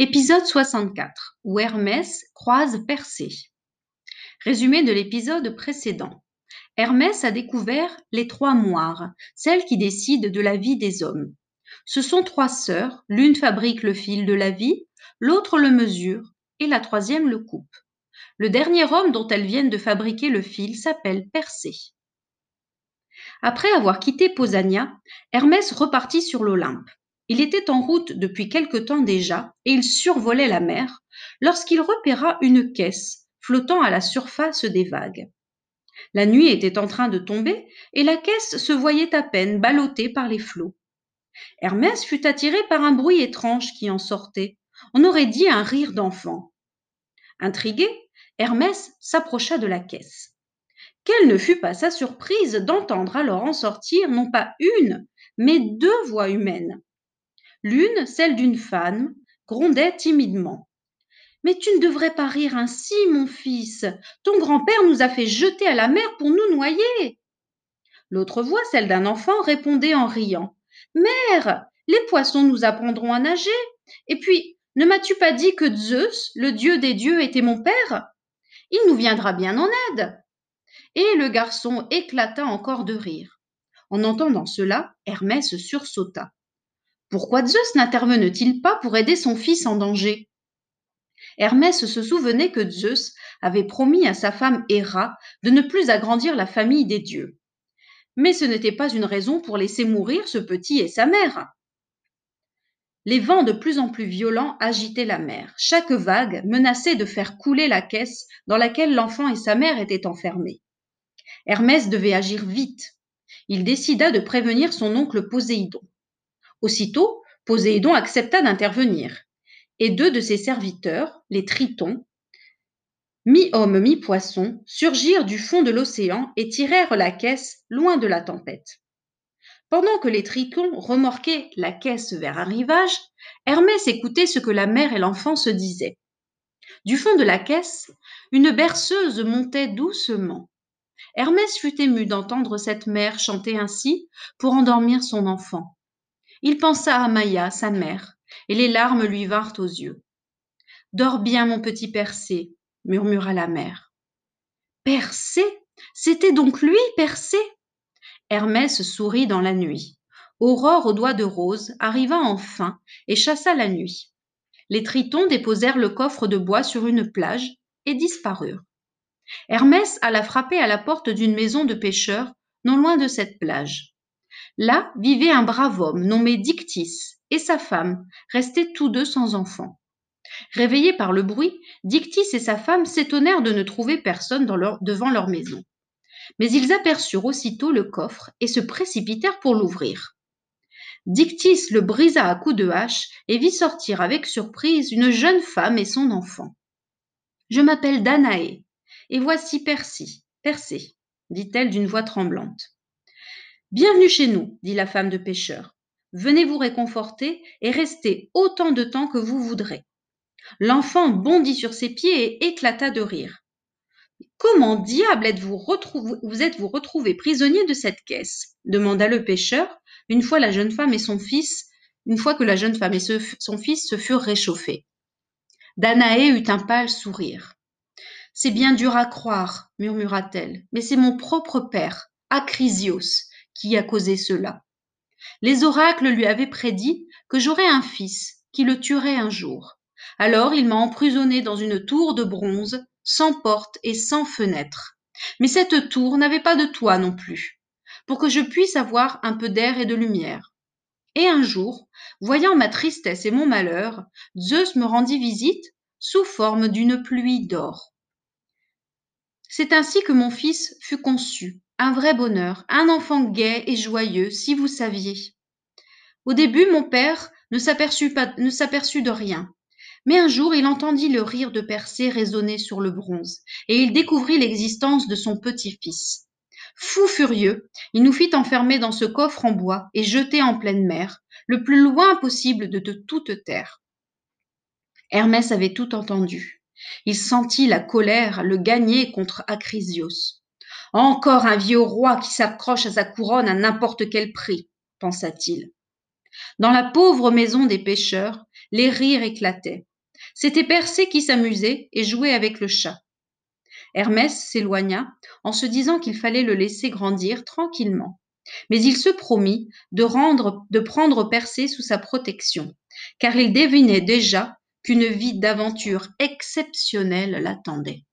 Épisode 64, où Hermès croise Persée. Résumé de l'épisode précédent. Hermès a découvert les trois moires, celles qui décident de la vie des hommes. Ce sont trois sœurs, l'une fabrique le fil de la vie, l'autre le mesure, et la troisième le coupe. Le dernier homme dont elles viennent de fabriquer le fil s'appelle Persée. Après avoir quitté Posania, Hermès repartit sur l'Olympe. Il était en route depuis quelque temps déjà, et il survolait la mer, lorsqu'il repéra une caisse flottant à la surface des vagues. La nuit était en train de tomber, et la caisse se voyait à peine ballottée par les flots. Hermès fut attiré par un bruit étrange qui en sortait. On aurait dit un rire d'enfant. Intrigué, Hermès s'approcha de la caisse. Quelle ne fut pas sa surprise d'entendre alors en sortir non pas une, mais deux voix humaines. L'une, celle d'une femme, grondait timidement. Mais tu ne devrais pas rire ainsi, mon fils. Ton grand-père nous a fait jeter à la mer pour nous noyer. L'autre voix, celle d'un enfant, répondait en riant. Mère, les poissons nous apprendront à nager. Et puis, ne m'as-tu pas dit que Zeus, le dieu des dieux, était mon père? Il nous viendra bien en aide. Et le garçon éclata encore de rire. En entendant cela, Hermès sursauta. Pourquoi Zeus n'intervenait-il pas pour aider son fils en danger? Hermès se souvenait que Zeus avait promis à sa femme Héra de ne plus agrandir la famille des dieux. Mais ce n'était pas une raison pour laisser mourir ce petit et sa mère. Les vents de plus en plus violents agitaient la mer. Chaque vague menaçait de faire couler la caisse dans laquelle l'enfant et sa mère étaient enfermés. Hermès devait agir vite. Il décida de prévenir son oncle Poséidon. Aussitôt, Poséidon accepta d'intervenir, et deux de ses serviteurs, les Tritons, mi-homme, mi-poisson, surgirent du fond de l'océan et tirèrent la caisse loin de la tempête. Pendant que les Tritons remorquaient la caisse vers un rivage, Hermès écoutait ce que la mère et l'enfant se disaient. Du fond de la caisse, une berceuse montait doucement. Hermès fut ému d'entendre cette mère chanter ainsi pour endormir son enfant. Il pensa à Maya, sa mère, et les larmes lui vinrent aux yeux. Dors bien, mon petit Persée, murmura la mère. Persée C'était donc lui, Persée Hermès sourit dans la nuit. Aurore aux doigts de rose arriva enfin et chassa la nuit. Les tritons déposèrent le coffre de bois sur une plage et disparurent. Hermès alla frapper à la porte d'une maison de pêcheurs non loin de cette plage. Là vivait un brave homme nommé Dictys et sa femme, restés tous deux sans enfants. Réveillés par le bruit, Dictys et sa femme s'étonnèrent de ne trouver personne devant leur maison. Mais ils aperçurent aussitôt le coffre et se précipitèrent pour l'ouvrir. Dictys le brisa à coups de hache et vit sortir avec surprise une jeune femme et son enfant. Je m'appelle Danaé, et voici Percy, Persée, dit-elle d'une voix tremblante. Bienvenue chez nous, dit la femme de pêcheur. Venez vous réconforter et restez autant de temps que vous voudrez. L'enfant bondit sur ses pieds et éclata de rire. Comment diable êtes-vous vous êtes-vous retrouvé prisonnier de cette caisse? demanda le pêcheur, une fois la jeune femme et son fils, une fois que la jeune femme et son fils se furent réchauffés. Danaé eut un pâle sourire. C'est bien dur à croire, murmura-t-elle, mais c'est mon propre père, Acrisios, qui a causé cela. Les oracles lui avaient prédit que j'aurais un fils qui le tuerait un jour. Alors il m'a emprisonné dans une tour de bronze, sans porte et sans fenêtre. Mais cette tour n'avait pas de toit non plus, pour que je puisse avoir un peu d'air et de lumière. Et un jour, voyant ma tristesse et mon malheur, Zeus me rendit visite sous forme d'une pluie d'or. C'est ainsi que mon fils fut conçu, un vrai bonheur, un enfant gai et joyeux, si vous saviez. Au début, mon père ne s'aperçut de rien. Mais un jour, il entendit le rire de Persée résonner sur le bronze, et il découvrit l'existence de son petit-fils. Fou furieux, il nous fit enfermer dans ce coffre en bois et jeter en pleine mer, le plus loin possible de toute terre. Hermès avait tout entendu. Il sentit la colère le gagner contre Acrisios. Encore un vieux roi qui s'accroche à sa couronne à n'importe quel prix, pensa-t-il. Dans la pauvre maison des pêcheurs, les rires éclataient. C'était Persée qui s'amusait et jouait avec le chat. Hermès s'éloigna en se disant qu'il fallait le laisser grandir tranquillement. Mais il se promit de, rendre, de prendre Persée sous sa protection, car il devinait déjà qu'une vie d'aventure exceptionnelle l'attendait.